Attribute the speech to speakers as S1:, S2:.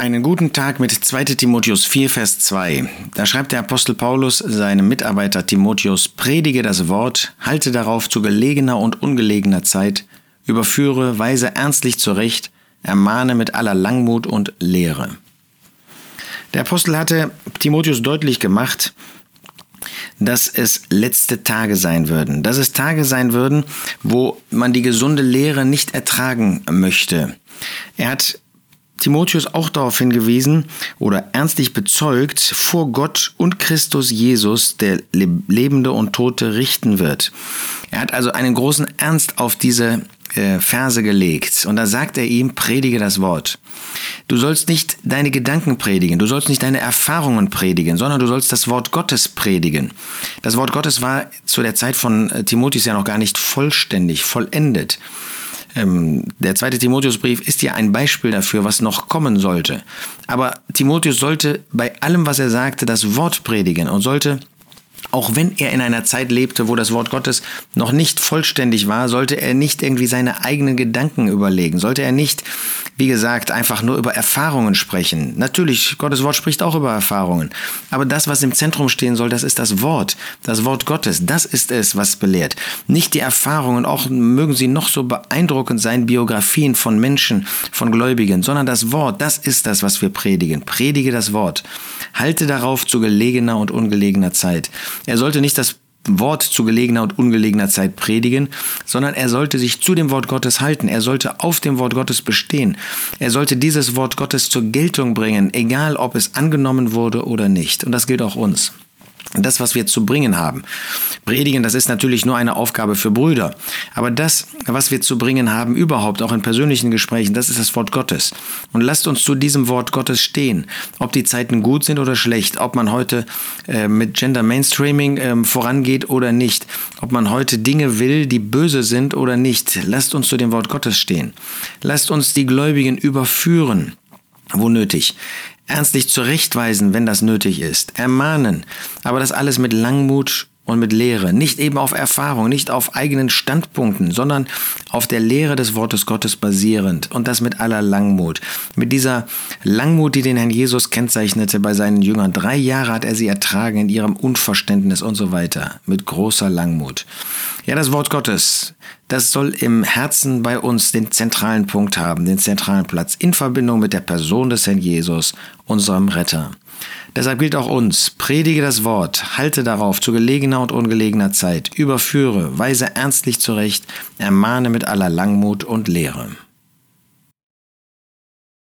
S1: Einen guten Tag mit 2 Timotheus 4, Vers 2. Da schreibt der Apostel Paulus seinem Mitarbeiter Timotheus, predige das Wort, halte darauf zu gelegener und ungelegener Zeit, überführe, weise ernstlich zurecht, ermahne mit aller Langmut und Lehre. Der Apostel hatte Timotheus deutlich gemacht, dass es letzte Tage sein würden, dass es Tage sein würden, wo man die gesunde Lehre nicht ertragen möchte. Er hat Timotheus auch darauf hingewiesen oder ernstlich bezeugt, vor Gott und Christus Jesus, der Lebende und Tote richten wird. Er hat also einen großen Ernst auf diese äh, Verse gelegt. Und da sagt er ihm, predige das Wort. Du sollst nicht deine Gedanken predigen, du sollst nicht deine Erfahrungen predigen, sondern du sollst das Wort Gottes predigen. Das Wort Gottes war zu der Zeit von äh, Timotheus ja noch gar nicht vollständig, vollendet. Ähm, der zweite Timotheusbrief ist ja ein Beispiel dafür, was noch kommen sollte. Aber Timotheus sollte bei allem, was er sagte, das Wort predigen und sollte auch wenn er in einer Zeit lebte, wo das Wort Gottes noch nicht vollständig war, sollte er nicht irgendwie seine eigenen Gedanken überlegen, sollte er nicht, wie gesagt, einfach nur über Erfahrungen sprechen. Natürlich, Gottes Wort spricht auch über Erfahrungen, aber das, was im Zentrum stehen soll, das ist das Wort, das Wort Gottes, das ist es, was belehrt. Nicht die Erfahrungen, auch mögen sie noch so beeindruckend sein, Biografien von Menschen, von Gläubigen, sondern das Wort, das ist das, was wir predigen. Predige das Wort. Halte darauf zu gelegener und ungelegener Zeit. Er sollte nicht das Wort zu gelegener und ungelegener Zeit predigen, sondern er sollte sich zu dem Wort Gottes halten. Er sollte auf dem Wort Gottes bestehen. Er sollte dieses Wort Gottes zur Geltung bringen, egal ob es angenommen wurde oder nicht. Und das gilt auch uns das, was wir zu bringen haben. Predigen, das ist natürlich nur eine Aufgabe für Brüder. Aber das, was wir zu bringen haben, überhaupt, auch in persönlichen Gesprächen, das ist das Wort Gottes. Und lasst uns zu diesem Wort Gottes stehen. Ob die Zeiten gut sind oder schlecht, ob man heute äh, mit Gender Mainstreaming äh, vorangeht oder nicht, ob man heute Dinge will, die böse sind oder nicht. Lasst uns zu dem Wort Gottes stehen. Lasst uns die Gläubigen überführen wo nötig ernstlich zurechtweisen, wenn das nötig ist, ermahnen, aber das alles mit Langmut und mit Lehre, nicht eben auf Erfahrung, nicht auf eigenen Standpunkten, sondern auf der Lehre des Wortes Gottes basierend und das mit aller Langmut. Mit dieser Langmut, die den Herrn Jesus kennzeichnete bei seinen Jüngern. Drei Jahre hat er sie ertragen in ihrem Unverständnis und so weiter, mit großer Langmut. Ja, das Wort Gottes, das soll im Herzen bei uns den zentralen Punkt haben, den zentralen Platz in Verbindung mit der Person des Herrn Jesus, unserem Retter. Deshalb gilt auch uns, predige das Wort, halte darauf zu gelegener und ungelegener Zeit, überführe, weise ernstlich zurecht, ermahne mit aller Langmut und Lehre.